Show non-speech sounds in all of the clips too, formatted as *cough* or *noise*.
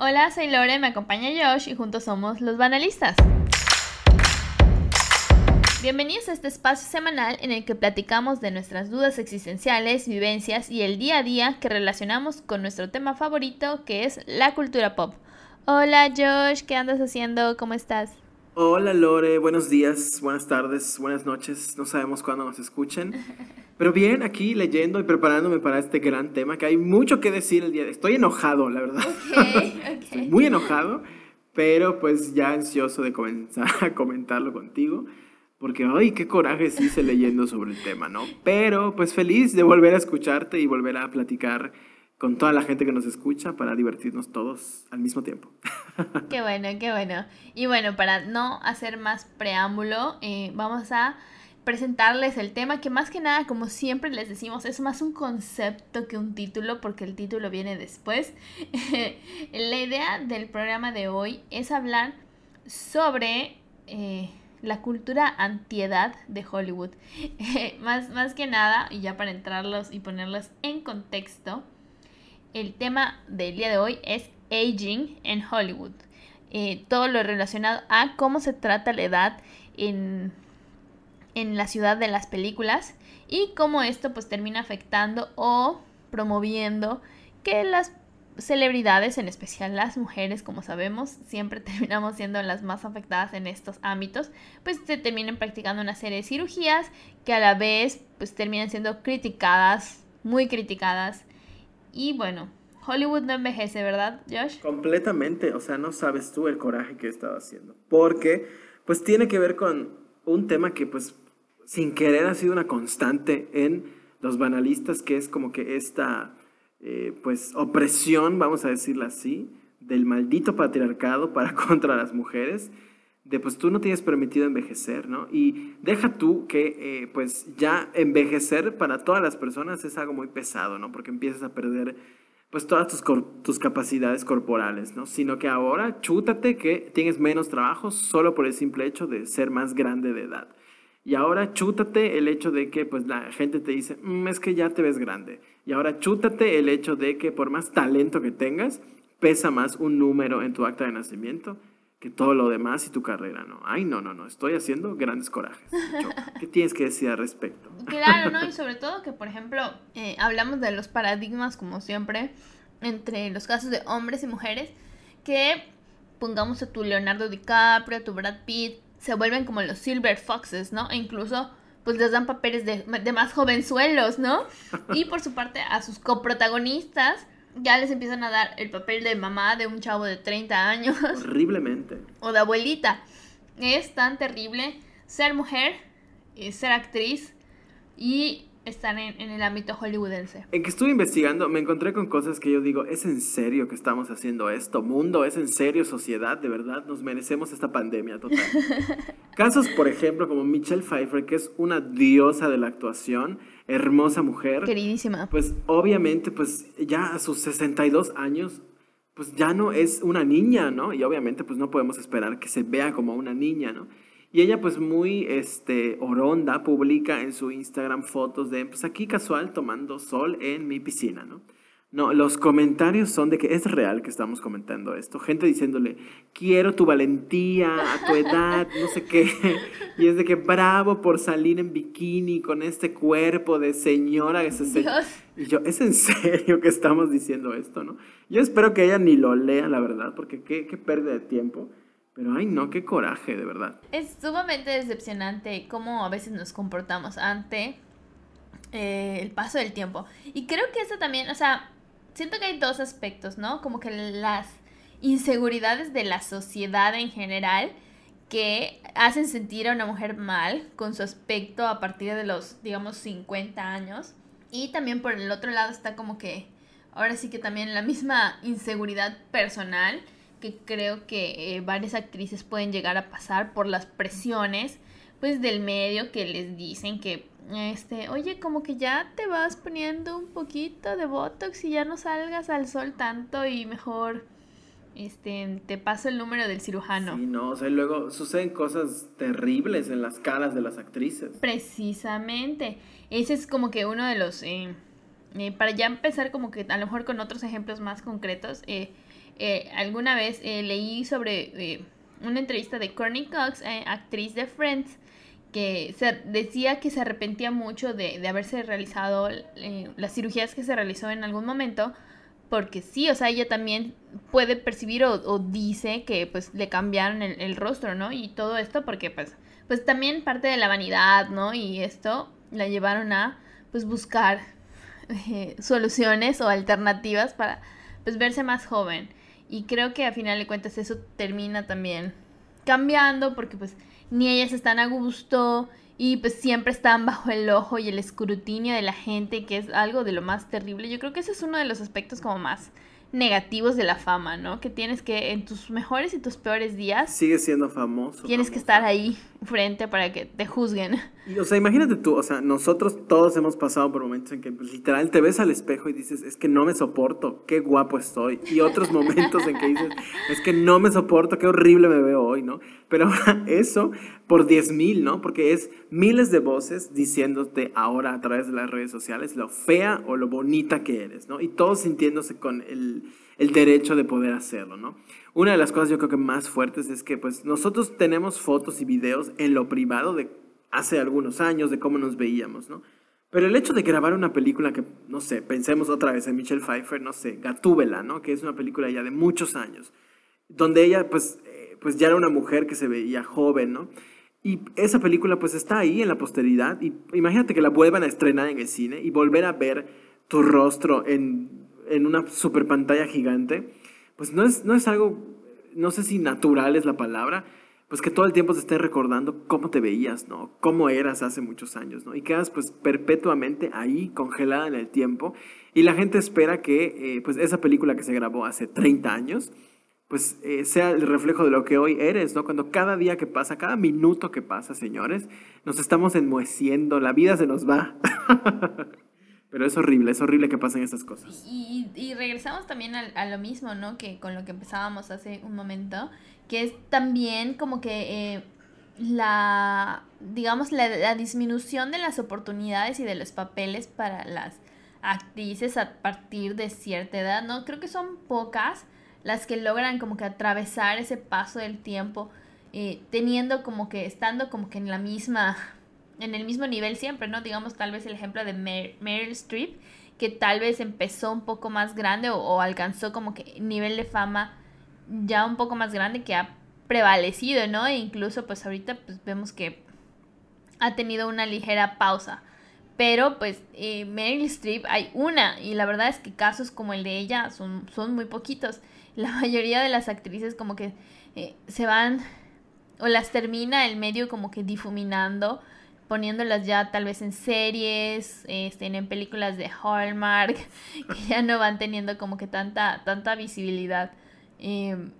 Hola, soy Lore, me acompaña Josh y juntos somos los banalistas. Bienvenidos a este espacio semanal en el que platicamos de nuestras dudas existenciales, vivencias y el día a día que relacionamos con nuestro tema favorito que es la cultura pop. Hola Josh, ¿qué andas haciendo? ¿Cómo estás? Hola Lore, buenos días, buenas tardes, buenas noches, no sabemos cuándo nos escuchen. Pero bien, aquí leyendo y preparándome para este gran tema, que hay mucho que decir el día de Estoy enojado, la verdad. *laughs* Estoy muy enojado, pero pues ya ansioso de comenzar a comentarlo contigo. Porque, ay, qué coraje se hice leyendo sobre el tema, ¿no? Pero, pues feliz de volver a escucharte y volver a platicar con toda la gente que nos escucha para divertirnos todos al mismo tiempo. *laughs* Qué bueno, qué bueno. Y bueno, para no hacer más preámbulo, eh, vamos a presentarles el tema que más que nada, como siempre les decimos, es más un concepto que un título porque el título viene después. *laughs* la idea del programa de hoy es hablar sobre eh, la cultura antiedad de Hollywood. *laughs* más, más que nada, y ya para entrarlos y ponerlos en contexto, el tema del día de hoy es aging en Hollywood. Eh, todo lo relacionado a cómo se trata la edad en en la ciudad de las películas y cómo esto pues termina afectando o promoviendo que las celebridades, en especial las mujeres, como sabemos, siempre *laughs* terminamos siendo las más afectadas en estos ámbitos, pues se terminan practicando una serie de cirugías que a la vez pues terminan siendo criticadas, muy criticadas. Y bueno, Hollywood no envejece, ¿verdad, Josh? Completamente, o sea, no sabes tú el coraje que he estado haciendo, porque pues tiene que ver con un tema que pues sin querer ha sido una constante en los banalistas, que es como que esta, eh, pues, opresión, vamos a decirlo así, del maldito patriarcado para *laughs* contra las mujeres, de pues tú no tienes permitido envejecer, ¿no? Y deja tú que, eh, pues, ya envejecer para todas las personas es algo muy pesado, ¿no? Porque empiezas a perder, pues, todas tus, tus capacidades corporales, ¿no? Sino que ahora chútate que tienes menos trabajo solo por el simple hecho de ser más grande de edad. Y ahora chútate el hecho de que pues la gente te dice, mm, es que ya te ves grande. Y ahora chútate el hecho de que por más talento que tengas, pesa más un número en tu acta de nacimiento que todo lo demás y tu carrera, ¿no? Ay, no, no, no, estoy haciendo grandes corajes. ¿Qué tienes que decir al respecto? Claro, ¿no? Y *laughs* sobre todo que, por ejemplo, eh, hablamos de los paradigmas, como siempre, entre los casos de hombres y mujeres, que pongamos a tu Leonardo DiCaprio, a tu Brad Pitt, se vuelven como los Silver Foxes, ¿no? E incluso pues les dan papeles de, de más jovenzuelos, ¿no? Y por su parte a sus coprotagonistas ya les empiezan a dar el papel de mamá de un chavo de 30 años. Horriblemente. *laughs* O de abuelita. Es tan terrible ser mujer, y ser actriz y están en, el ámbito hollywoodense. En que estuve investigando, me encontré con cosas que yo digo, ¿es en serio que estamos haciendo esto? Mundo, ¿es en serio sociedad? ¿De verdad nos merecemos esta pandemia total? *laughs* Casos, por ejemplo, como Michelle Pfeiffer, que es una diosa de la actuación, hermosa mujer. Queridísima. Pues obviamente, pues ya a sus 62 años, pues ya no es una niña, ¿no? Y obviamente, pues no podemos esperar que se vea como una niña, ¿no? Y ella pues muy este, oronda publica en su Instagram fotos de pues aquí casual tomando sol en mi piscina, ¿no? No, los comentarios son de que es real que estamos comentando esto. Gente diciéndole, quiero tu valentía a tu edad, no sé qué. Y es de que bravo por salir en bikini con este cuerpo de señora. Ese Y yo, ¿es en serio que estamos diciendo esto, no? Yo espero que ella ni lo lea, la verdad, porque qué, qué pérdida de tiempo. Pero ay no, qué coraje, de verdad. Es sumamente decepcionante cómo a veces nos comportamos ante eh, el paso del tiempo. Y creo que eso también, o sea, siento que hay dos aspectos, ¿no? Como que las inseguridades de la sociedad en general que hacen sentir a una mujer mal con su aspecto a partir de los, digamos, 50 años. Y también por el otro lado está como que, ahora sí que también la misma inseguridad personal que creo que eh, varias actrices pueden llegar a pasar por las presiones pues del medio que les dicen que este, oye, como que ya te vas poniendo un poquito de botox y ya no salgas al sol tanto y mejor este te paso el número del cirujano. Sí, no, o sea, luego suceden cosas terribles en las caras de las actrices. Precisamente. Ese es como que uno de los eh, eh, para ya empezar como que a lo mejor con otros ejemplos más concretos, eh, alguna vez leí sobre una entrevista de Courtney Cox, actriz de Friends, que se decía que se arrepentía mucho de, de haberse realizado las cirugías que se realizó en algún momento, porque sí, o sea, ella también puede percibir o, dice que pues le cambiaron el, el, rostro, ¿no? Y todo esto porque pues, pues también parte de la vanidad, ¿no? Y esto la llevaron a pues buscar eh, soluciones o alternativas para pues verse más joven. Y creo que a final de cuentas eso termina también cambiando porque pues ni ellas están a gusto y pues siempre están bajo el ojo y el escrutinio de la gente, que es algo de lo más terrible. Yo creo que ese es uno de los aspectos como más negativos de la fama, ¿no? Que tienes que en tus mejores y tus peores días... Sigue siendo famoso. Tienes que estar ahí frente para que te juzguen. Y, o sea, imagínate tú, o sea, nosotros todos hemos pasado por momentos en que pues, literal te ves al espejo y dices, es que no me soporto, qué guapo estoy. Y otros momentos en que dices, es que no me soporto, qué horrible me veo hoy, ¿no? Pero eso por 10 mil, ¿no? Porque es miles de voces diciéndote ahora a través de las redes sociales lo fea o lo bonita que eres, ¿no? Y todos sintiéndose con el, el derecho de poder hacerlo, ¿no? Una de las cosas yo creo que más fuertes es que pues nosotros tenemos fotos y videos en lo privado de hace algunos años, de cómo nos veíamos, ¿no? Pero el hecho de grabar una película que, no sé, pensemos otra vez en Michelle Pfeiffer, no sé, Gatúbela, ¿no? Que es una película ya de muchos años, donde ella pues pues ya era una mujer que se veía joven, ¿no? Y esa película pues está ahí en la posteridad y imagínate que la vuelvan a estrenar en el cine y volver a ver tu rostro en, en una super pantalla gigante, pues no es, no es algo, no sé si natural es la palabra, pues que todo el tiempo se esté recordando cómo te veías, ¿no? Cómo eras hace muchos años, ¿no? Y quedas pues perpetuamente ahí, congelada en el tiempo, y la gente espera que eh, pues esa película que se grabó hace 30 años, pues eh, sea el reflejo de lo que hoy eres, ¿no? Cuando cada día que pasa, cada minuto que pasa, señores, nos estamos enmoheciendo, la vida se nos va. *laughs* Pero es horrible, es horrible que pasen estas cosas. Y, y regresamos también a, a, lo mismo, ¿no? Que con lo que empezábamos hace un momento, que es también como que eh, la, digamos, la, la disminución de las oportunidades y de los papeles para las actrices a partir de cierta edad, ¿no? Creo que son pocas las que logran como que atravesar ese paso del tiempo, eh, teniendo como que, estando como que en la misma, en el mismo nivel siempre, ¿no? Digamos tal vez el ejemplo de Meryl Streep, que tal vez empezó un poco más grande o, alcanzó como que nivel de fama ya un poco más grande que ha prevalecido, ¿no? E incluso pues ahorita pues vemos que ha tenido una ligera pausa. Pero pues eh, Meryl Streep hay una y la verdad es que casos como el de ella son, son muy poquitos *laughs* la mayoría de las actrices como que eh, se van o las termina el medio como que difuminando, poniéndolas ya tal vez en series, este, en películas de Hallmark, *laughs* que ya no van teniendo como que tanta, tanta visibilidad. Em,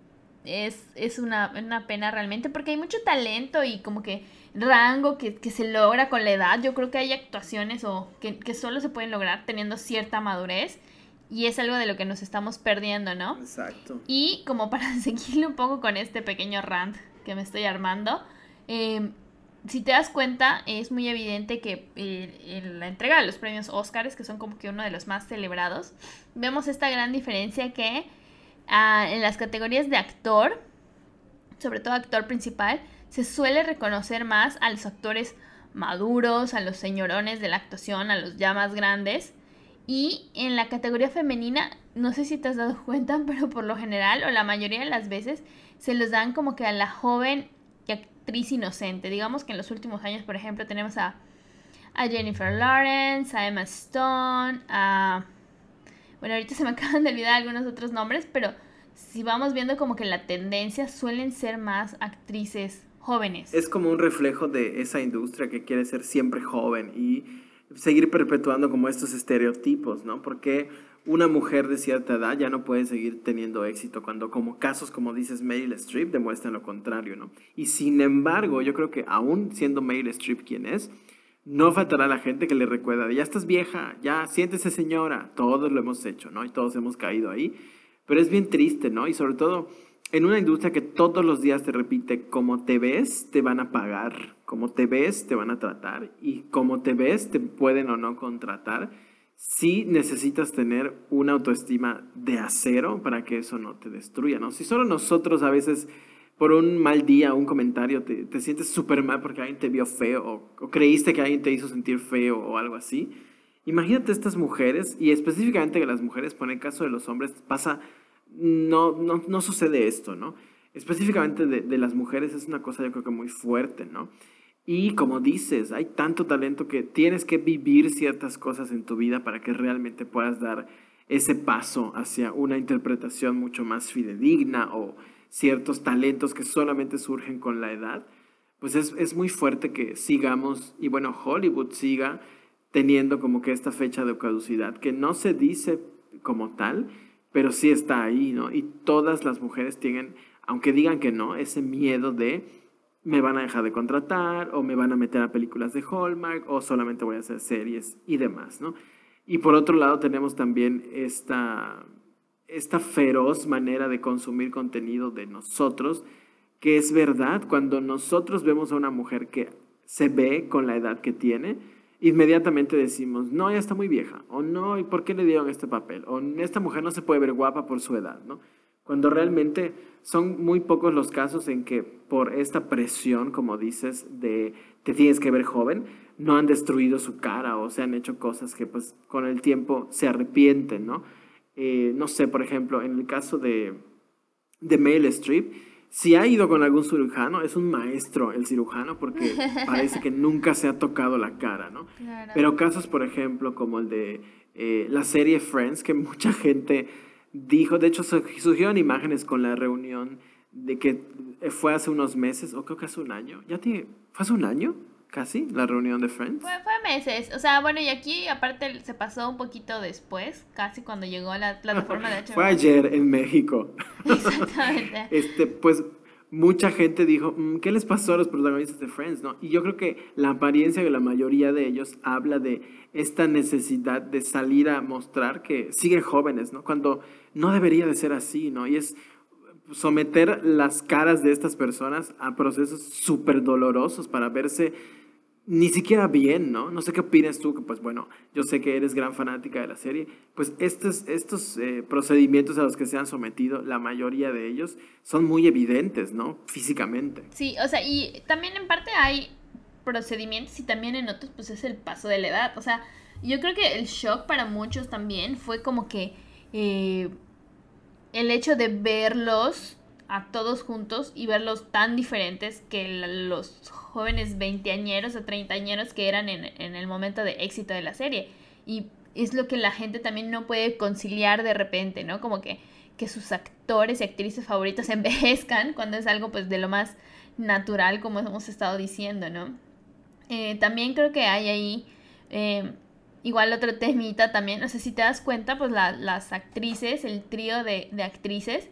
es, es una, una, pena realmente porque hay mucho talento y como que rango que, que, se logra con la edad. Yo creo que hay actuaciones o que, que solo se pueden lograr teniendo cierta madurez y es algo de lo que nos estamos perdiendo, ¿no? Exacto. Y como *laughs* para seguirle un poco con este pequeño rant que me estoy armando, em, si te das cuenta, es muy evidente que en la entrega de los premios Oscars, que son como que uno de los más celebrados, vemos esta gran diferencia que ah, en las categorías de actor, sobre todo actor principal, se suele reconocer más a los actores maduros, a los señorones de la actuación, a los ya más grandes, y en la categoría femenina, no sé si te has dado *laughs* cuenta, pero por lo general o la mayoría de las veces se los dan como que a la joven y actriz inocente. Digamos que en los últimos años, por ejemplo, tenemos a, a Jennifer Lawrence, a Emma Stone, a... Bueno, ahorita se me *laughs* acaban de olvidar algunos otros nombres, pero si vamos viendo como que la tendencia suelen ser más actrices jóvenes. Es como un reflejo de esa industria que quiere ser siempre joven y seguir perpetuando como estos estereotipos, ¿no? Porque una mujer de cierta edad ya no puede seguir teniendo éxito cuando como casos como dices Meryl Streep demuestran lo contrario, ¿no? Y sin embargo, yo creo que aún siendo Meryl Streep quien es, no faltará la gente que le recuerda, ya estás vieja, ya siéntese señora, todos lo hemos hecho, ¿no? Y todos hemos caído ahí, pero es bien triste, ¿no? Y sobre todo en una industria que todos los días te repite, como te ves, te van a pagar, como te ves, te van a tratar y como te ves, te pueden o no contratar. sí necesitas tener una autoestima de acero para que eso no te destruya, ¿no? Si solo nosotros a veces por un mal día, un comentario, te, te sientes súper mal porque alguien te vio feo o, o, creíste que alguien te hizo sentir feo o algo así. Imagínate estas mujeres, y específicamente que las mujeres, por el caso de los hombres, pasa, no, no, no sucede esto, ¿no? Específicamente de, de, las mujeres es una cosa yo creo que muy fuerte, ¿no? Y como dices, hay tanto talento que tienes que vivir ciertas cosas en tu vida para que realmente puedas dar ese paso hacia una interpretación mucho más fidedigna o ciertos talentos que solamente surgen con la edad, pues es, es, muy fuerte que sigamos, y bueno, Hollywood siga teniendo como que esta fecha de caducidad, que no se dice como tal, pero sí está ahí, ¿no? Y todas las mujeres tienen, aunque digan que no, ese miedo de me van a dejar de contratar o me van a meter a películas de Hallmark o solamente voy a hacer series y demás, ¿no? Y por otro lado tenemos también esta esta feroz manera de consumir contenido de nosotros, que es verdad, cuando nosotros vemos a una mujer que se ve con la edad que tiene, inmediatamente decimos, no, ya está muy vieja, o no, ¿y por qué le dieron este papel? O esta mujer no se puede ver guapa por su edad, ¿no? Cuando realmente son muy pocos los casos en que por esta presión, como dices, de te tienes que ver joven, no han destruido su cara o se han hecho cosas que pues con el tiempo se arrepienten, ¿no? Eh, no sé, por ejemplo, en el caso de, de Meryl Streep, si ha ido con algún cirujano, es un maestro el cirujano porque *laughs* parece que nunca se ha tocado la cara, ¿no? Pero casos, por ejemplo, como el de eh, la serie Friends, que *laughs* mucha gente dijo, de hecho surgieron imágenes con la reunión de que fue hace unos meses, o creo que hace un año, ya tiene, ¿fue hace un año? Casi, la reunión de Friends. Fue, fue meses, o sea, bueno, y aquí aparte se pasó un poquito después, casi cuando llegó a la plataforma de HBO. *laughs* fue ayer en México. *laughs* Exactamente. este, pues mucha gente dijo, mm, ¿qué les pasó a los protagonistas de Friends? ¿no? Y yo creo que la apariencia de la mayoría de ellos habla de esta necesidad de salir a mostrar que siguen jóvenes, ¿no? Cuando no debería de ser así, ¿no? Y es someter las caras de estas personas a procesos súper dolorosos para verse ni siquiera bien, ¿no? No sé qué opinas tú, que pues bueno, yo sé que eres gran fanática de la serie, pues estos, estos eh, procedimientos a los que se han sometido, la mayoría de ellos, son muy evidentes, ¿no? Físicamente. Sí, o sea, y también en parte hay procedimientos y también en otros pues es el paso de la edad, o sea, yo creo que el shock para muchos también fue como que eh, el hecho de verlos a todos juntos y verlos tan diferentes que los jóvenes veinteañeros o treintañeros que eran en, en, el momento de éxito de la serie. Y es lo que la gente también no puede conciliar de repente, ¿no? Como que, que sus actores y actrices favoritos *laughs* envejezcan cuando es algo pues de lo más natural como hemos estado diciendo, ¿no? Eh, también creo que hay ahí... Eh, igual otro temita también, no sé si te das cuenta, pues las actrices, el trío de, de actrices,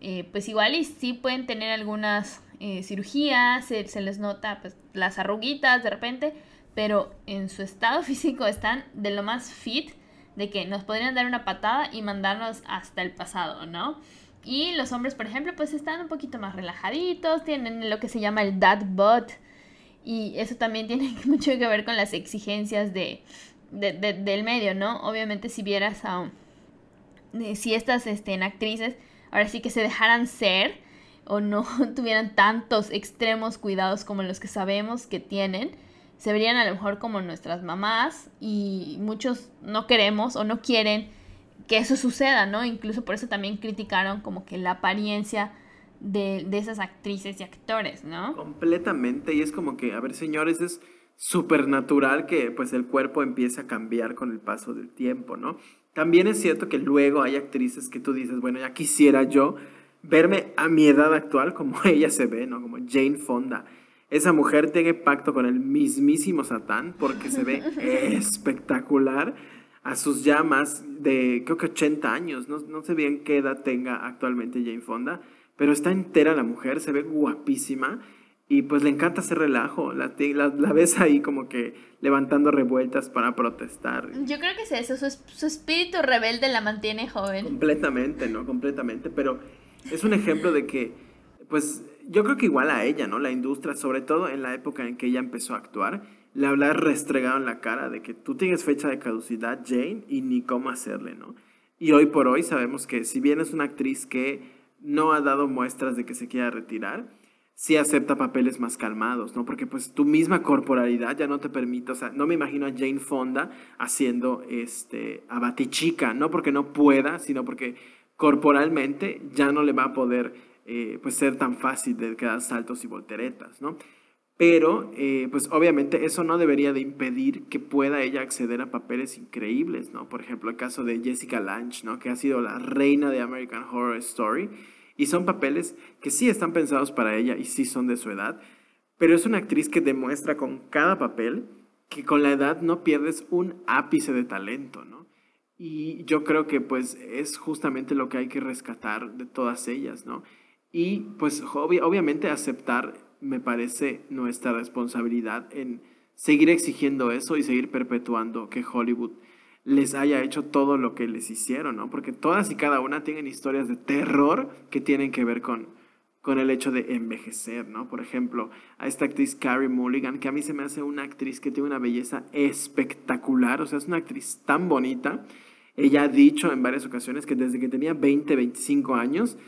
eh, pues igual y sí pueden tener algunas eh, cirugías, se, se, les nota pues las arruguitas de repente, pero en su estado *laughs* físico están de lo más fit, de que nos podrían dar una patada y mandarnos hasta el pasado, ¿no? Y los hombres, por ejemplo, pues están un poquito más relajaditos, tienen lo que se llama el dad butt, y eso también *laughs* tiene mucho que ver con las exigencias de, de, del medio, ¿no? Obviamente si vieras a... si estas este, actrices ahora sí que se dejaran ser o no *laughs* tuvieran tantos extremos cuidados como los que sabemos que tienen, se verían a lo mejor como nuestras mamás y muchos no queremos o no quieren que eso suceda, ¿no? Incluso por eso también criticaron como que la apariencia de, de esas actrices y actores, ¿no? Completamente, y es como que, a ver, señores, es súper natural que pues el cuerpo empiece a cambiar con el paso del tiempo, ¿no? También es cierto que luego hay actrices que tú dices, bueno, ya quisiera yo verme a mi edad actual como *laughs* ella se ve, ¿no? Como Jane Fonda. Esa mujer tiene pacto con el mismísimo Satán porque se ve *laughs* espectacular a sus llamas de creo que 80 años. No, no sé bien qué edad tenga actualmente Jane Fonda, pero está entera la mujer, se ve guapísima y pues le encanta hacer relajo. La, la, ves ahí como que levantando revueltas para protestar. Yo creo que es eso, su, su, espíritu rebelde la mantiene joven. Completamente, ¿no? Completamente, pero es un ejemplo de que, pues yo creo que igual a ella, ¿no? La industria, sobre todo en la época en que ella empezó a actuar, le habla restregado en la cara de que tú tienes fecha de caducidad, Jane, y ni cómo hacerle, ¿no? Y hoy por hoy sabemos que si bien es una actriz que no ha dado muestras de que se quiera retirar, sí acepta papeles más calmados, ¿no? Porque pues tu misma corporalidad ya no te permite, o sea, no me imagino a Jane Fonda haciendo este, a no porque no pueda, sino porque corporalmente ya no le va a poder eh, pues ser tan fácil de quedar saltos y volteretas, ¿no? Pero, eh, pues obviamente eso no debería de impedir que pueda ella acceder a papeles increíbles, ¿no? Por ejemplo, el caso de Jessica Lange, ¿no? Que ha sido la reina de American Horror Story y son papeles que sí están pensados para ella y sí son de su edad, pero es una actriz que demuestra con cada papel que con la edad no pierdes un ápice de talento, ¿no? Y yo creo que pues es justamente lo que hay que rescatar de todas ellas, ¿no? Y pues obviamente aceptar me parece nuestra responsabilidad en seguir exigiendo eso y seguir perpetuando que Hollywood les haya hecho todo lo que les hicieron, ¿no? Porque todas y cada una tienen historias de terror que tienen que ver con, con el hecho de envejecer, ¿no? Por ejemplo, a esta actriz Carrie Mulligan, que a mí se me hace una actriz que tiene una belleza espectacular, o sea, es una actriz tan bonita. Ella ha dicho en varias ocasiones que desde que tenía 20, 25 años,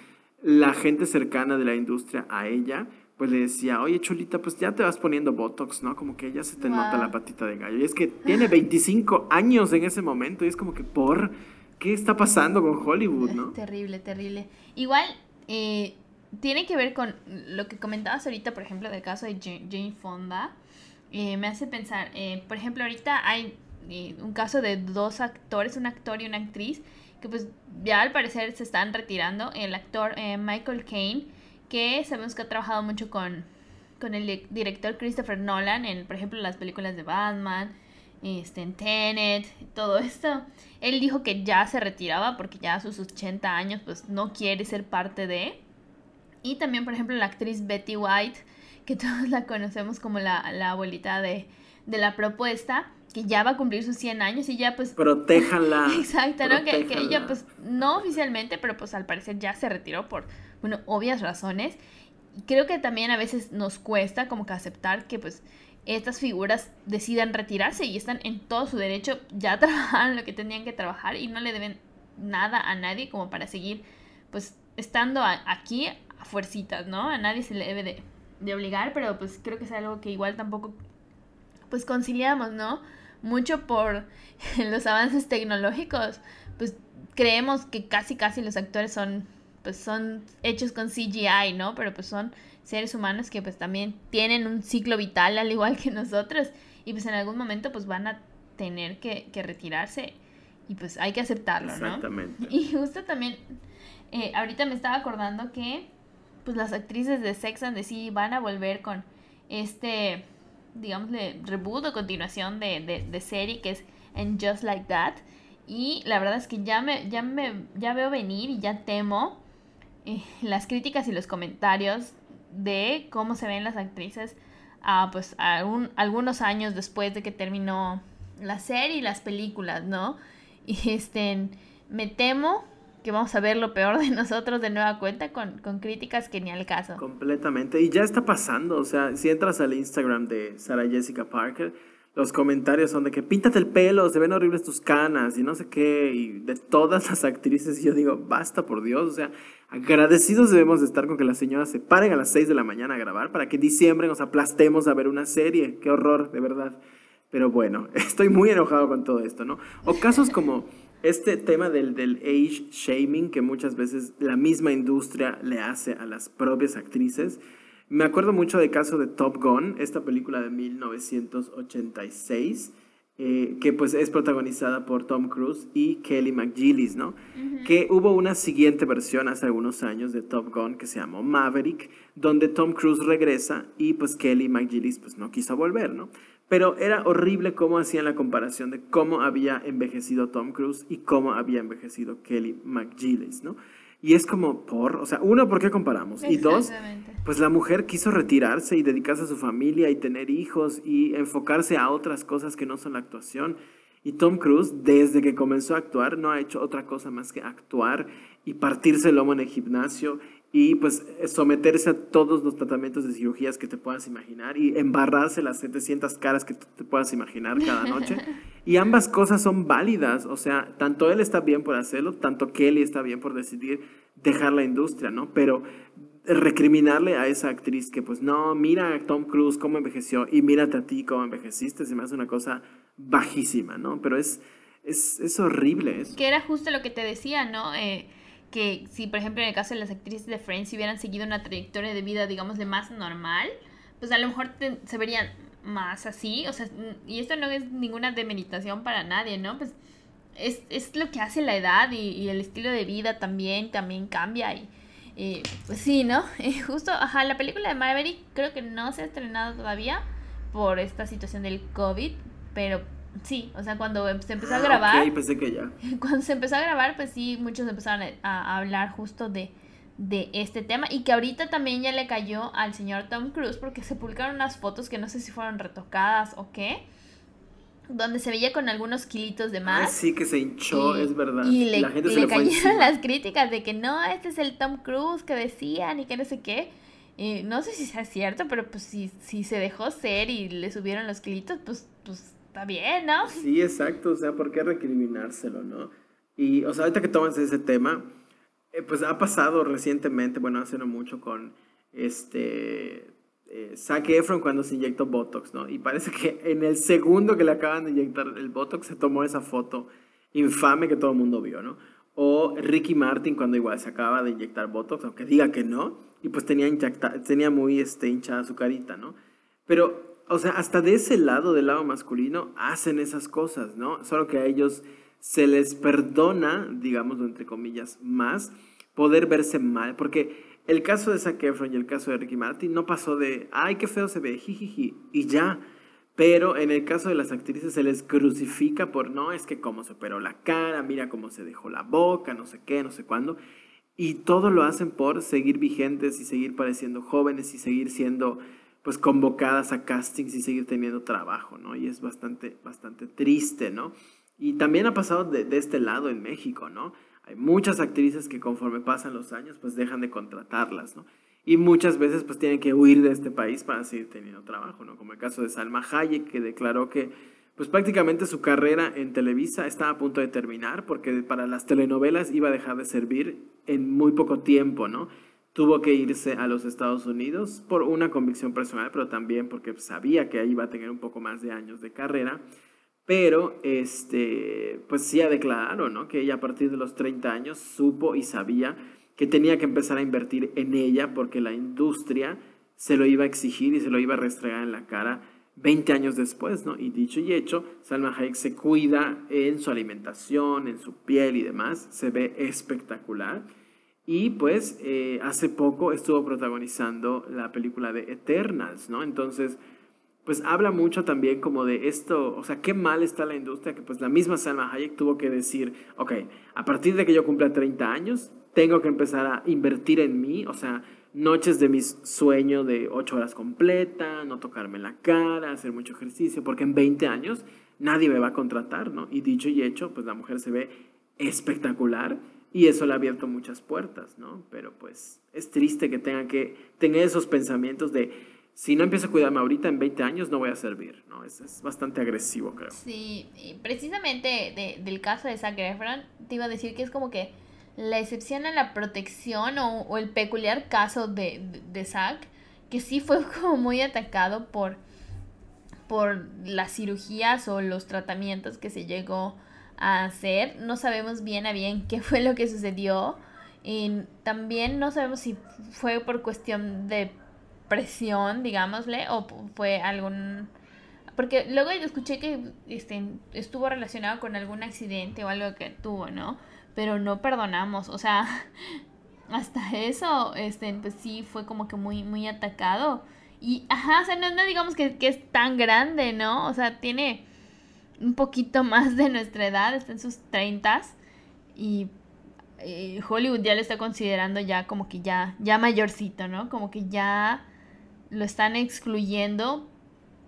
la gente cercana de la industria a ella pues le decía, oye Chulita, pues ya te vas poniendo Botox, ¿no? Como que ya se te nota la patita de gallo. Y es que tiene 25 años en ese momento y es como que por, ¿qué está pasando con Hollywood, no? Terrible, terrible. Igual, eh, tiene que ver con lo que comentabas ahorita, por ejemplo, del caso de Jane Fonda. Eh, me hace pensar, eh, por ejemplo, ahorita hay un caso de dos actores, un actor y una actriz, que pues ya al parecer se están retirando. El actor Michael Caine que sabemos que ha trabajado mucho con, con el director Christopher Nolan en, por ejemplo, las películas de Batman, este, en Tenet, todo *laughs* esto. Él dijo que ya se retiraba porque ya a sus 80 años pues no quiere ser parte de. Y también, por ejemplo, la actriz Betty White, que *laughs* todos la conocemos como la, la abuelita de, de la propuesta, que ya va a cumplir sus 100 años y ya pues... Protéjanla. *laughs* Exacto, ¿no? Que, que, ella pues no oficialmente, pero pues al parecer ya se retiró por, bueno, obvias razones. Creo que también a veces nos cuesta como que aceptar que pues estas figuras decidan retirarse y están en todo su derecho, ya *laughs* trabajaron lo que tenían que trabajar y no le deben nada a nadie como para seguir pues estando aquí a fuercitas, ¿no? A nadie se le debe de, de obligar, pero pues creo que es algo que igual tampoco pues conciliamos, ¿no? mucho por *laughs* los avances tecnológicos, pues creemos que casi casi los actores son pues son hechos con CGI, ¿no? Pero pues son seres humanos que pues también tienen un ciclo vital al igual que nosotros y pues en algún momento pues van a tener que, retirarse y pues hay que aceptarlo, ¿no? Exactamente. *laughs* Y justo también, eh, ahorita me estaba acordando que pues las actrices de Sex and the City van a volver con este digamos, de reboot o continuación de, de, serie que es en Just Like That. Y la verdad es que ya me, ya me ya veo venir y ya temo eh, las críticas y los comentarios de cómo se ven las actrices a, pues, algunos años después de que terminó la serie y las películas, ¿no? Y este, me temo que vamos a ver lo peor de nosotros de nueva cuenta con, con, críticas que ni al caso. Completamente. Y ya está pasando. O sea, si entras al Instagram de Sarah Jessica Parker, los comentarios son de que píntate el pelo, se ven horribles tus canas y no sé qué. Y de todas las actrices, y yo digo, basta por Dios. O sea, agradecidos debemos de estar con que las señoras se paren a las 6 de la mañana a grabar para que diciembre nos aplastemos a ver una serie. Qué horror, de verdad. Pero bueno, *laughs* estoy muy enojado con todo esto, ¿no? O casos como este tema del, del, age shaming que muchas veces la misma industria le hace a las propias actrices. Me acuerdo mucho del caso de Top Gun, esta película de 1986, eh, que pues es protagonizada por Tom Cruise y Kelly McGillis, ¿no? Que hubo una siguiente versión hace algunos años de Top Gun que se llamó Maverick, donde Tom Cruise regresa y pues Kelly McGillis pues no quiso volver, ¿no? Pero era horrible cómo hacían la comparación de cómo había envejecido Tom Cruise y cómo había envejecido Kelly McGillis, ¿no? Y es como, por, o sea, uno, ¿por qué comparamos? Y dos, pues la mujer quiso retirarse y dedicarse a su familia y tener hijos y enfocarse a otras cosas que no son la actuación. Y Tom Cruise, desde que comenzó a actuar, no ha hecho otra cosa más que actuar y partirse el lomo en el gimnasio y pues someterse a todos los tratamientos de cirugías que te puedas imaginar y embarrarse las 700 caras que te puedas imaginar cada noche. *laughs* Y ambas cosas son válidas, o sea, tanto él está bien por hacerlo, tanto Kelly está bien por decidir dejar la industria, ¿no? Pero recriminarle a esa actriz que pues no, mira a Tom Cruise cómo envejeció y mírate a ti cómo envejeciste, se me hace una cosa bajísima, ¿no? Pero es, es, es horrible eso. Que era justo lo que te decía, ¿no? Eh, que si, por ejemplo, en el caso de las actrices de Friends, si hubieran seguido una trayectoria de vida, digamos, de más normal, pues a lo mejor se verían más así, o sea, y esto no es ninguna demeritación para nadie, ¿no? Pues es, es lo que hace la edad y, el estilo de vida también, también cambia y, pues sí, ¿no? *laughs* Justo, ajá, la película de Maverick creo que no se ha estrenado todavía por esta situación del COVID, pero Sí, o sea, cuando se empezó a ah, grabar. pensé que ya. *laughs* Cuando se empezó a grabar, pues sí, muchos empezaron a, hablar justo de, de este tema. Y que ahorita también ya le cayó al señor Tom Cruise porque se publicaron unas fotos que no sé si fueron retocadas o qué. Donde se veía con algunos kilitos de más. Ah, sí, que se hinchó, es verdad. Y le, le cayeron las críticas de que no, este es el Tom Cruise que decían y que no sé qué. Y no sé si sea cierto, pero pues si, si se dejó ser y le subieron los kilitos, pues, pues está bien, ¿no? Sí, exacto, o sea, ¿por qué recriminárselo, no? Y, o sea, ahorita que tomas ese tema, eh, pues ha pasado recientemente, bueno, hace no mucho con este eh, Zac Efron cuando se inyectó Botox, ¿no? Y parece que en el segundo que le acaban de inyectar el Botox se tomó esa foto infame que todo el mundo vio, ¿no? O Ricky Martin cuando igual se acaba de inyectar Botox, aunque diga que no, y pues tenía, tenía muy este, hinchada su carita, ¿no? Pero o sea, hasta de ese lado, del lado masculino, hacen esas cosas, ¿no? Solo que a ellos se les perdona, digamos, entre comillas, más poder verse mal, porque el caso de Zac Efron y el caso de Ricky Martin no pasó de, ay, qué feo se ve, jijiji, y ya. Pero en el caso de las actrices se les crucifica por, no, es que cómo se operó la cara, mira cómo se dejó la boca, no sé qué, no sé cuándo. Y todo lo hacen por seguir vigentes y seguir pareciendo jóvenes y seguir siendo pues convocadas a castings y seguir teniendo trabajo, ¿no? Y es bastante, bastante triste, ¿no? Y también ha pasado de, este lado en México, ¿no? Hay muchas actrices que conforme pasan los años, pues dejan de contratarlas, ¿no? Y muchas veces pues tienen que huir de este país para seguir teniendo trabajo, ¿no? Como el caso de Salma Hayek, que declaró que pues prácticamente su carrera en Televisa estaba a punto de terminar porque para las telenovelas iba a dejar de servir en muy poco tiempo, ¿no? Tuvo que irse a los Estados Unidos por una convicción personal, pero también porque sabía que ahí iba a tener un poco más de años de carrera. Pero, este, pues sí ha declarado, ¿no? Que ella a partir de los 30 años supo y sabía que tenía que empezar a invertir en ella porque la industria se lo iba a exigir y se lo iba a restregar en la cara 20 años después, ¿no? Y dicho y hecho, Salma Hayek se cuida en su alimentación, en su piel y demás, se ve espectacular. Y pues eh, hace poco estuvo protagonizando la película de Eternals, ¿no? Entonces, pues habla mucho también como de esto, o sea, qué mal está la industria, que pues la misma Salma Hayek tuvo que decir, ok, a partir de que yo cumpla 30 años, tengo que empezar a invertir en mí, o sea, noches de mis sueños de 8 horas completa, no tocarme la cara, hacer mucho ejercicio, porque en 20 años nadie me va a contratar, ¿no? Y dicho y hecho, pues la mujer se ve espectacular y eso le ha abierto muchas puertas, ¿no? Pero pues es triste que tenga que tener esos pensamientos de, si no empiezo a cuidarme ahorita en 20 años no voy a servir, ¿no? Es, es bastante agresivo, creo. Sí, precisamente del caso de Zac Efron, te iba a decir que es como que la excepción a la protección o, el peculiar caso de, de, que sí fue *laughs* como muy atacado por, por las cirugías o los tratamientos que se llegó a hacer. No sabemos bien a bien qué fue lo que sucedió. Y también no sabemos si fue por cuestión de presión, digámosle, o fue algún... Porque luego escuché que este, estuvo relacionado con algún accidente o algo que tuvo, ¿no? Pero no perdonamos, o sea, *laughs* hasta eso, este, pues sí fue como que muy, muy atacado. Y, ajá, o sea, no, no digamos que, que es tan grande, ¿no? O sea, tiene un poquito más de nuestra edad, está en sus 30 y eh, Hollywood ya lo está considerando ya como que ya, ya mayorcito, ¿no? Como que ya lo están excluyendo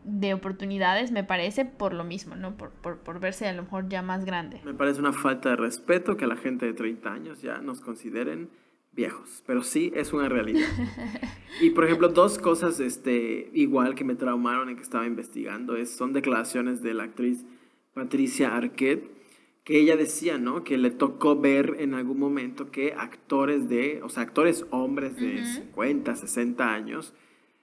de oportunidades, me parece, por lo mismo, ¿no? Por, por, por, verse a lo mejor ya más grande. Me parece una falta de respeto que a la gente de 30 años ya nos consideren viejos, pero sí es una realidad. *laughs* Y por ejemplo, dos cosas este, igual que me traumaron en que estaba investigando es, son declaraciones de la actriz Patricia Arquette, que ella decía, ¿no? Que le tocó ver en algún momento que actores de, o sea, actores hombres de 50, 60 años,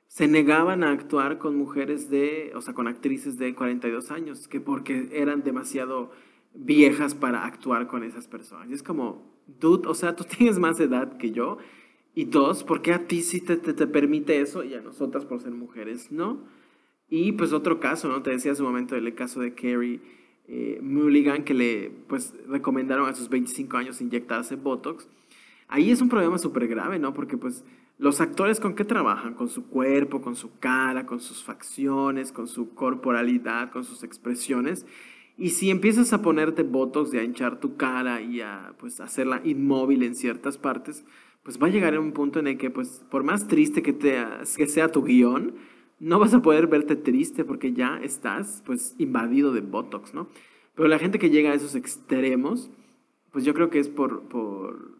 se negaban a actuar con mujeres de, o sea, con actrices de 42 años, que porque eran demasiado viejas para actuar con esas personas. Y es como, dude, o sea, tú *laughs* tienes más edad que yo. Y dos, ¿por qué a ti sí te, te, permite eso y a nosotras por ser mujeres no? Y pues otro caso, ¿no? Te decía hace un momento el caso de Carrie eh, Mulligan, que le pues recomendaron a sus 25 años inyectarse Botox. Ahí es un problema súper grave, ¿no? Porque pues los actores con qué trabajan? Con su cuerpo, con su cara, con sus facciones, con su corporalidad, con sus expresiones. Y si empiezas a ponerte botox y a hinchar tu cara y a pues, hacerla inmóvil en ciertas partes, pues va a llegar a un punto en el que, pues, por más triste que, te, que sea tu guion, no vas a poder verte triste porque ya estás, pues, invadido de botox, ¿no? Pero la gente que llega a esos extremos, pues yo creo que es por, por,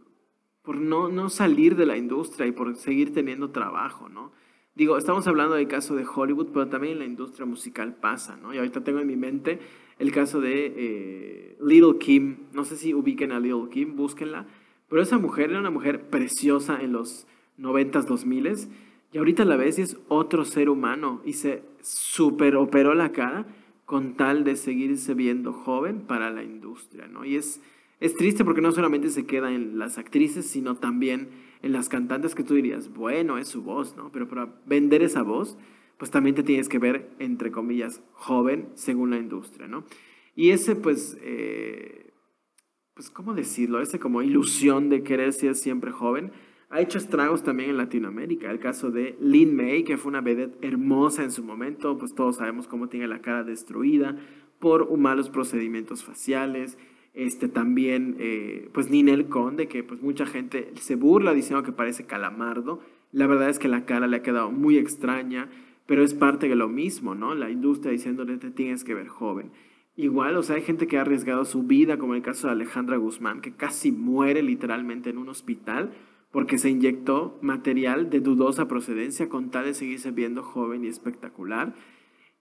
por no, no salir de la industria y por seguir teniendo trabajo, ¿no? Digo, estamos hablando del caso de Hollywood, pero también en la industria musical pasa, ¿no? Y ahorita tengo en mi mente el caso de eh, Little Kim. No sé si ubiquen a Little Kim, búsquenla. Pero esa mujer era una mujer preciosa en los 90s, 2000s. Y ahorita la ves y es otro ser humano. Y se super operó la cara con tal de seguirse viendo joven para la industria, ¿no? Y es, es triste porque no solamente se queda en las actrices, sino también en las cantantes que tú dirías, bueno, es su voz, ¿no? Pero para vender esa voz, pues también te tienes que ver, entre comillas, joven según la industria, ¿no? Y ese, pues, eh, pues, ¿cómo decirlo? Ese como ilusión de querer ser siempre joven, ha hecho estragos también en Latinoamérica. El caso de Lin May, que fue una vedette hermosa en su momento, pues todos sabemos cómo tiene la cara destruida por malos procedimientos faciales. Este también, eh, pues Ninel Conde, que pues mucha gente se burla diciendo que parece calamardo. La verdad es que la cara le ha quedado muy extraña pero es parte de lo mismo, ¿no? La industria diciéndole te tienes que ver joven. Igual, o sea, hay gente que ha arriesgado su vida, como el caso de Alejandra Guzmán, que casi muere literalmente en un hospital porque se inyectó material de dudosa procedencia con tal de seguirse viendo joven y espectacular.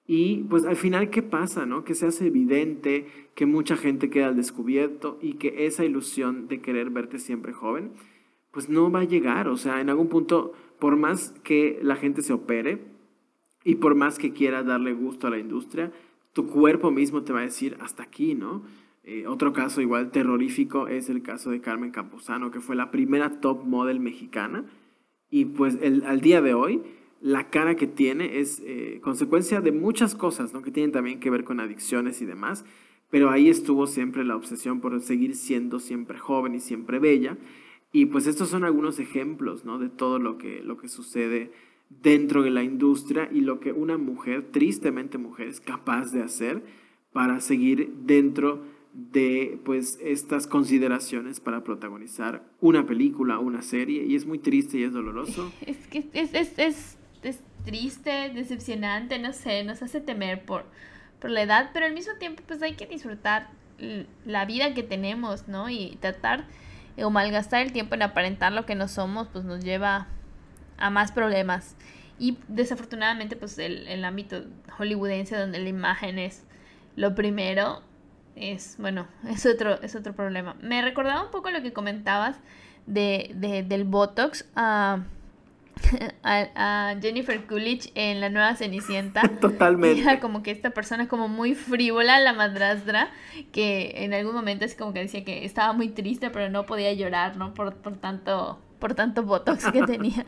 Y pues al final, ¿qué pasa? No? Que se hace evidente que mucha gente queda al descubierto y que esa ilusión de querer verte siempre joven, pues no va a llegar. O sea, en algún punto, por más que la gente se opere, y por más que quieras darle gusto a la industria, tu cuerpo mismo te va a decir hasta aquí, ¿no? Eh, otro caso igual terrorífico es el caso de Carmen Campuzano, que fue la primera top model mexicana. Y pues el, al día de hoy, la cara que tiene es eh, consecuencia de muchas cosas, ¿no? Que tienen también que ver con adicciones y demás. Pero ahí estuvo siempre la obsesión por seguir siendo siempre joven y siempre bella. Y pues estos son algunos ejemplos, ¿no? De todo lo que, lo que sucede dentro de la industria y lo que una mujer, tristemente mujer, es capaz de hacer para seguir dentro de pues estas consideraciones para protagonizar una película, una serie, y es muy triste y es doloroso. *laughs* Es que es, es, es, es triste, decepcionante, no sé, nos hace temer por, por la edad, pero al mismo tiempo pues hay que disfrutar la vida que tenemos, ¿no? Y tratar o malgastar el tiempo en aparentar lo que no somos, pues nos lleva a más problemas. Y desafortunadamente, pues el, el ámbito hollywoodense donde la imagen es lo primero, es, bueno, *laughs* es otro, es otro problema. Me recordaba un poco lo que comentabas de, de del Botox a, *laughs* a, Jennifer Coolidge en la nueva Cenicienta. *laughs* Totalmente. Era como que esta persona como muy frívola, la madrastra, que en algún momento es como que decía que estaba muy triste, pero no podía llorar, ¿no? Por, por tanto por tanto botox que tenía.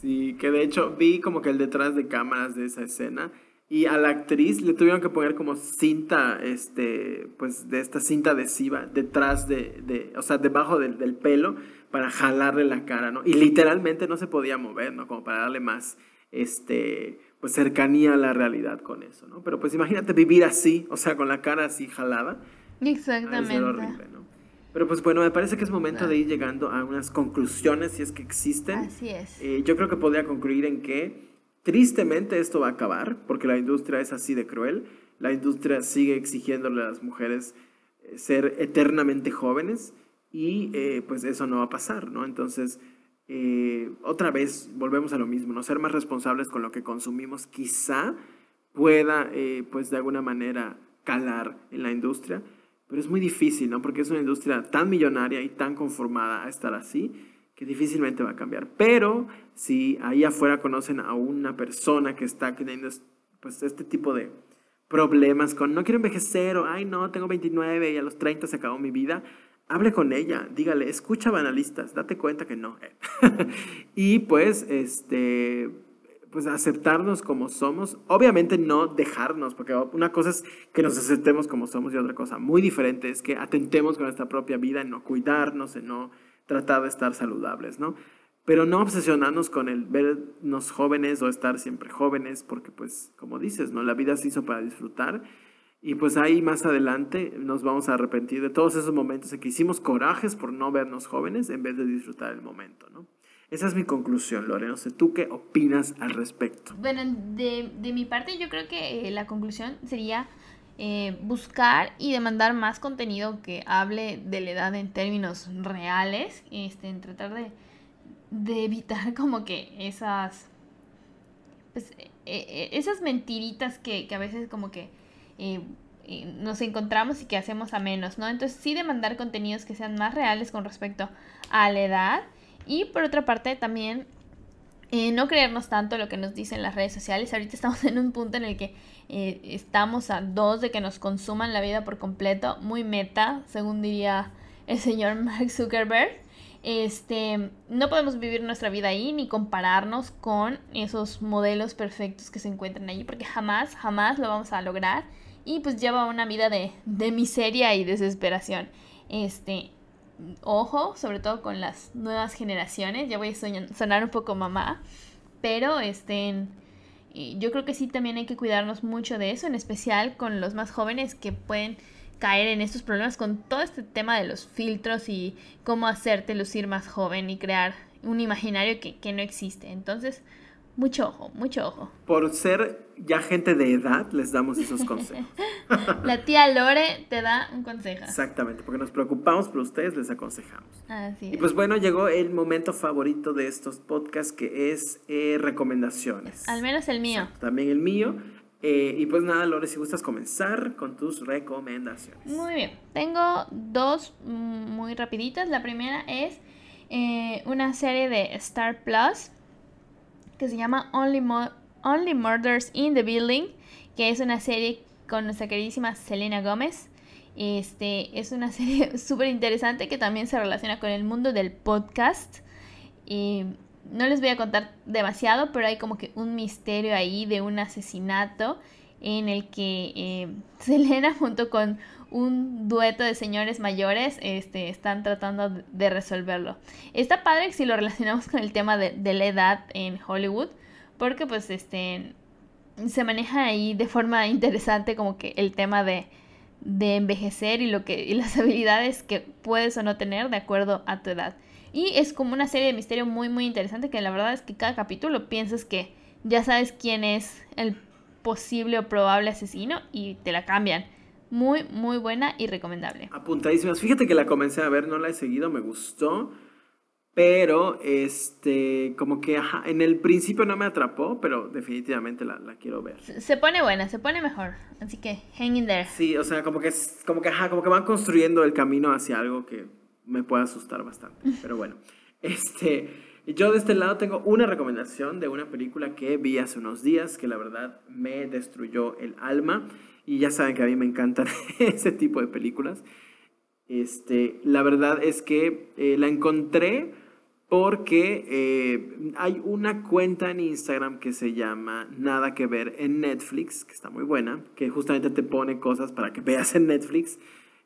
Sí, que de hecho vi como que el detrás de cámaras de esa escena y a la actriz le tuvieron que poner como cinta, este, pues de esta cinta adhesiva detrás de, de o sea, debajo del, del, pelo para jalarle la cara, ¿no? Y literalmente no se podía mover, ¿no? Como para darle más, este, pues cercanía a la realidad con eso, ¿no? Pero pues imagínate vivir así, o sea, con la cara así jalada. Exactamente. horrible, ¿no? Pero pues bueno, me parece que es momento de ir llegando a unas conclusiones, si es que existen. Así es. Eh, yo creo que podría concluir en que tristemente esto va a acabar, porque la industria es así de cruel. La industria sigue exigiéndole a las mujeres eh, ser eternamente jóvenes y eh, pues eso no va a pasar, ¿no? Entonces, eh, otra vez volvemos a lo mismo, no ser más responsables con lo que consumimos quizá pueda, pues de alguna manera, calar en la industria, pero es muy difícil, ¿no? Porque es una industria tan millonaria y tan conformada a estar así que difícilmente va a cambiar. Pero si ahí afuera conocen a una persona que está teniendo pues, este tipo de problemas con no quiero envejecer o ay no, tengo 29 y a los 30 se acabó mi vida, hable con ella, dígale, escucha banalistas, date cuenta que no. *laughs* y pues, este, pues aceptarnos como somos, obviamente no dejarnos, porque una cosa es que nos aceptemos como somos y otra cosa muy diferente es que atentemos con nuestra propia vida en no cuidarnos, en no tratar de estar saludables, ¿no? Pero no obsesionarnos con el vernos jóvenes o estar siempre jóvenes, porque pues, como dices, ¿no? La vida se hizo para disfrutar y pues ahí más adelante nos vamos a arrepentir de todos esos momentos en que hicimos corajes por no vernos jóvenes en vez de disfrutar el momento, ¿no? Esa es mi conclusión, Lore. No sé, ¿tú qué opinas al respecto? Bueno, de, de mi parte yo creo que eh, la conclusión sería eh, buscar y demandar más contenido que hable de la edad en términos reales, este, en tratar de, evitar *laughs* como que esas, pues, eh, eh, esas mentiritas que, que, a veces como que nos encontramos y que hacemos a menos, ¿no? Entonces sí demandar contenidos que sean más reales con respecto a la edad y por otra parte también no creernos tanto lo que nos dicen las redes sociales. Ahorita estamos *laughs* en un punto en el que eh, estamos a dos de que nos consuman la vida por completo, muy meta, según diría el señor Mark Zuckerberg. Este, no podemos vivir nuestra vida ahí ni compararnos con esos modelos perfectos que se encuentran allí, porque jamás, jamás lo vamos a lograr. Y pues lleva una vida de, de miseria y desesperación. Este, ojo, sobre todo con las nuevas generaciones. Ya voy a sonar un poco mamá, pero y yo creo que sí también hay que cuidarnos mucho de eso, en especial con los más jóvenes que pueden caer en estos problemas con todo este tema de los filtros y cómo hacerte lucir más joven y crear un imaginario que, que no existe. Entonces, mucho ojo, mucho ojo. Por ser ya gente de edad, les damos esos consejos. *laughs* La tía Lore te da un consejo. Exactamente, porque nos preocupamos por ustedes, les aconsejamos. Así Y pues bueno, llegó el momento favorito de estos podcasts, que es eh, recomendaciones. Al menos el mío. también el mío. Eh, y pues nada, Lore, si gustas comenzar con tus recomendaciones. Muy bien, tengo dos muy rapiditas. La primera es eh, una serie de Star Plus que se llama Only, Only Murders in the Building, que es una serie con nuestra queridísima Selena Gómez. Este, es una *laughs* serie súper interesante que también se relaciona con el mundo del podcast. Y no les voy a contar demasiado, pero hay como que un misterio ahí de un asesinato en el que eh, *laughs* Selena junto con un dueto de señores mayores este, están tratando de resolverlo. Está padre si lo relacionamos con el tema de, la edad en Hollywood, porque pues este, se maneja ahí de forma *laughs* interesante como que el tema de, de envejecer y, lo que, y las *laughs* habilidades que puedes o no tener de acuerdo a tu edad. Y es como una serie de misterio muy muy interesante que la verdad es que cada capítulo piensas que ya sabes quién es el posible o probable asesino y te la cambian. Muy, muy buena y recomendable. Apuntadísimas. Fíjate que la comencé a ver, no la he seguido, me gustó. Pero, este, como que ajá, en el principio no me atrapó, pero definitivamente la, la, quiero ver. Se pone buena, se pone mejor. Así que, hang in there. Sí, o sea, como que, como que, ajá, como que van construyendo el camino hacia algo que me puede asustar bastante. *laughs* Pero bueno, este, yo de este lado tengo una recomendación de una película que vi hace unos días que la verdad me destruyó el alma. Y ya saben que a mí me encantan *laughs* ese tipo de películas. Este, la verdad es que eh, la encontré porque eh, hay una cuenta en Instagram que se llama Nada que ver en Netflix, que está muy buena, que justamente te pone cosas para que veas en Netflix.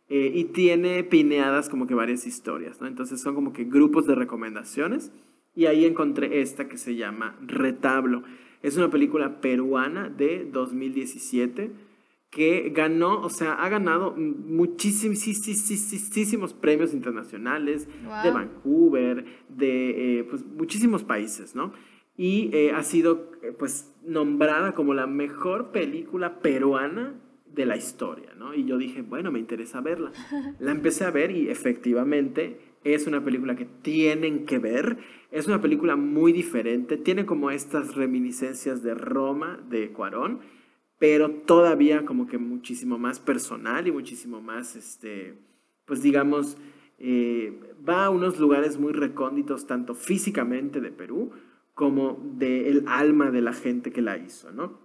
Eh, y tiene pineadas como que varias historias, ¿no? Entonces son como que grupos de recomendaciones. Y ahí encontré esta que se llama Retablo. Es una película peruana de 2017 que ganó, o sea, ha ganado muchísimos premios internacionales de Vancouver, de eh, pues, muchísimos países, ¿no? Y eh, ha sido, eh, pues, nombrada como la mejor película peruana de la historia, ¿no? Y yo dije, bueno, me interesa verla. La empecé a ver y efectivamente es una película que tienen que ver. Es una película muy diferente, tiene como estas reminiscencias de Roma, de Cuarón, pero todavía como que muchísimo más personal y muchísimo más, este, pues digamos, eh, va a unos lugares muy recónditos, tanto físicamente de Perú como del alma de la gente que la hizo, ¿no?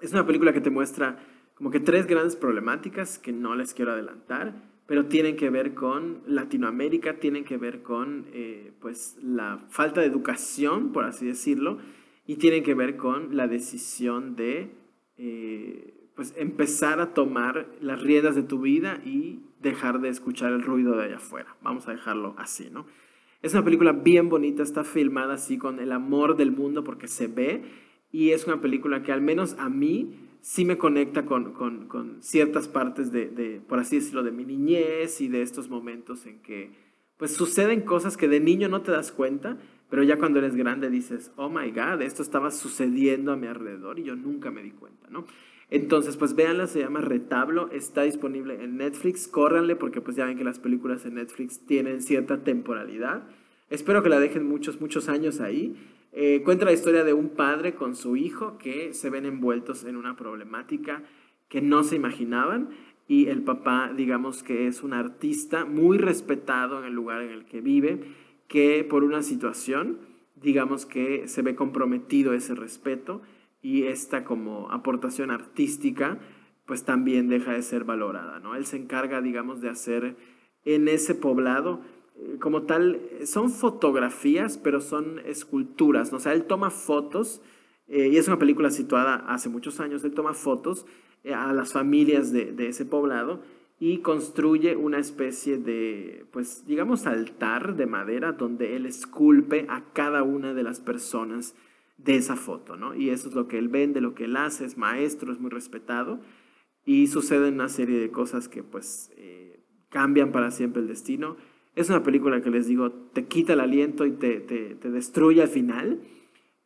Es una película que te muestra como que tres grandes problemáticas que no les quiero adelantar, pero tienen que ver con Latinoamérica, tienen que ver con eh, pues la falta de educación, por así decirlo, y tienen que ver con la decisión de eh, pues empezar a tomar las riendas de tu vida y dejar de escuchar el ruido de allá afuera. Vamos a dejarlo así, ¿no? Es una película bien bonita, está filmada así con el amor del mundo porque se ve y es una película que al menos a mí sí me conecta con, ciertas partes de, por así decirlo, de mi niñez y de estos momentos en que pues suceden cosas que de niño no te das cuenta, pero ya cuando eres grande dices, oh my God, esto estaba sucediendo a mi alrededor y yo nunca me di cuenta, ¿no? Entonces, pues véanla, se llama Retablo, está disponible en Netflix, córranle porque pues ya ven que las películas en Netflix tienen cierta temporalidad. Espero que la dejen muchos, muchos años ahí. Eh, cuenta la historia de un padre con su hijo que se ven envueltos en una problemática que no se imaginaban y el papá, digamos que es un artista muy respetado en el lugar en el que vive, que por una situación, digamos que se ve comprometido ese respeto y esta como aportación artística pues también deja de ser valorada, ¿no? Él se encarga, digamos, de hacer en ese poblado, eh, como tal, son fotografías, pero son esculturas, ¿no? O sea, él toma fotos, eh, y es una película situada hace muchos años, él toma fotos eh, a las familias de, de, ese poblado y construye una especie de, pues, digamos, altar de madera donde él esculpe a cada una de las personas de esa foto, ¿no? Y eso es lo que él vende, lo que él hace, es maestro, es muy respetado y suceden una serie de cosas que pues eh, cambian para siempre el destino. Es una película que les digo, te quita el aliento y te, te, destruye al final,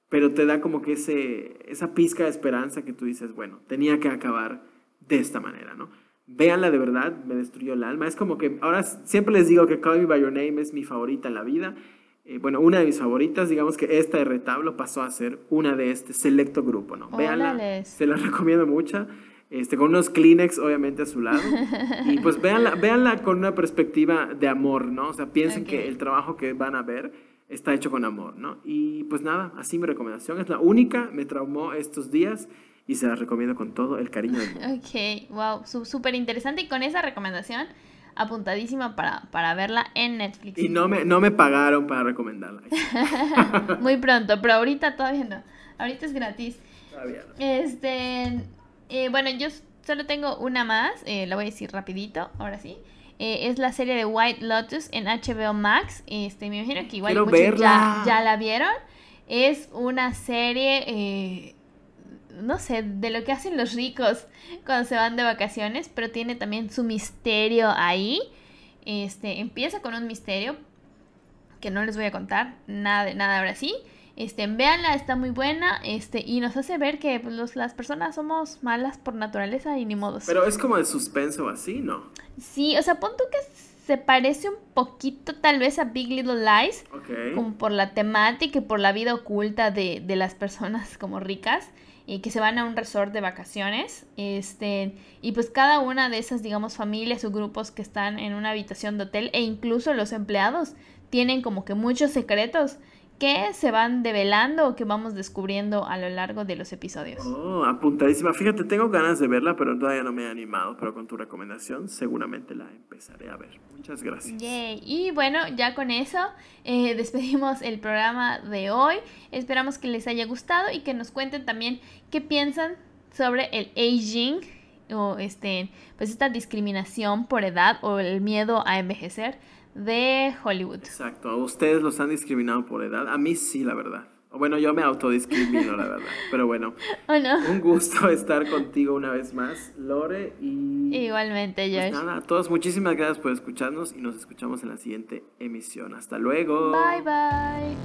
pero te da como que ese, esa pizca de esperanza que tú dices, bueno, tenía que acabar de esta manera, ¿no? Véanla de verdad, me destruyó el alma. Es como que ahora siempre les digo que Call Me By Your Name es mi favorita en la vida eh, bueno, una de mis favoritas, digamos que esta de retablo pasó a ser una de este selecto grupo, ¿no? Véanla, se la *laughs* recomiendo mucho, este, con unos Kleenex obviamente a su lado, y pues véanla, *laughs* véanla con una perspectiva de amor, ¿no? O sea, piensen que el trabajo que van a ver está hecho con amor, ¿no? Y pues nada, así mi recomendación, es la única, me traumó estos días, y se la recomiendo con todo el cariño del mundo. Ok, wow, súper interesante, y con esa recomendación apuntadísima para, para verla en Netflix. Y no me, no me pagaron para recomendarla. *laughs* *laughs* Muy pronto, pero ahorita todavía no. Ahorita es gratis. Todavía Este, eh, bueno, yo solo tengo una más, eh, la voy a decir rapidito, ahora sí. Eh, es la serie de White Lotus en HBO Max. Este, me imagino que igual ya, ya, la vieron. Es una serie no sé, de lo que hacen los ricos cuando se van de vacaciones, pero tiene también su misterio ahí. Este, empieza con un misterio que no les voy a contar nada de nada ahora sí. Este, véanla, está muy buena, este, y nos hace ver que pues, las personas somos malas por naturaleza y ni modos. Pero es como de suspenso así, ¿no? Sí, o sea, pon tú que se parece un poquito tal vez a Big Little Lies, como por la temática y por la vida oculta de, de las personas como ricas y que se van a un resort de vacaciones. Este, y pues cada una de esas, digamos, familias o grupos que están en una habitación de hotel e incluso los empleados tienen como que muchos secretos que se van develando o que vamos descubriendo a lo largo de los episodios. Oh, apuntadísima. Fíjate, tengo ganas de verla, pero todavía no me he animado, pero con tu recomendación seguramente la empezaré a ver. Muchas gracias. Y bueno, ya con eso eh, *laughs* despedimos el programa de hoy. Esperamos que les haya gustado y que nos cuenten también qué piensan sobre el aging o este, pues esta discriminación por edad o el miedo a envejecer de Hollywood. Exacto, a ustedes los han discriminado por edad, a mí sí, la verdad. Bueno, yo me autodiscrimino, la verdad. Pero bueno, un gusto estar contigo una vez más, Lore. Y Igualmente, pues Josh. nada, a todos muchísimas gracias por escucharnos y nos escuchamos en la siguiente emisión. Hasta luego. Bye, bye.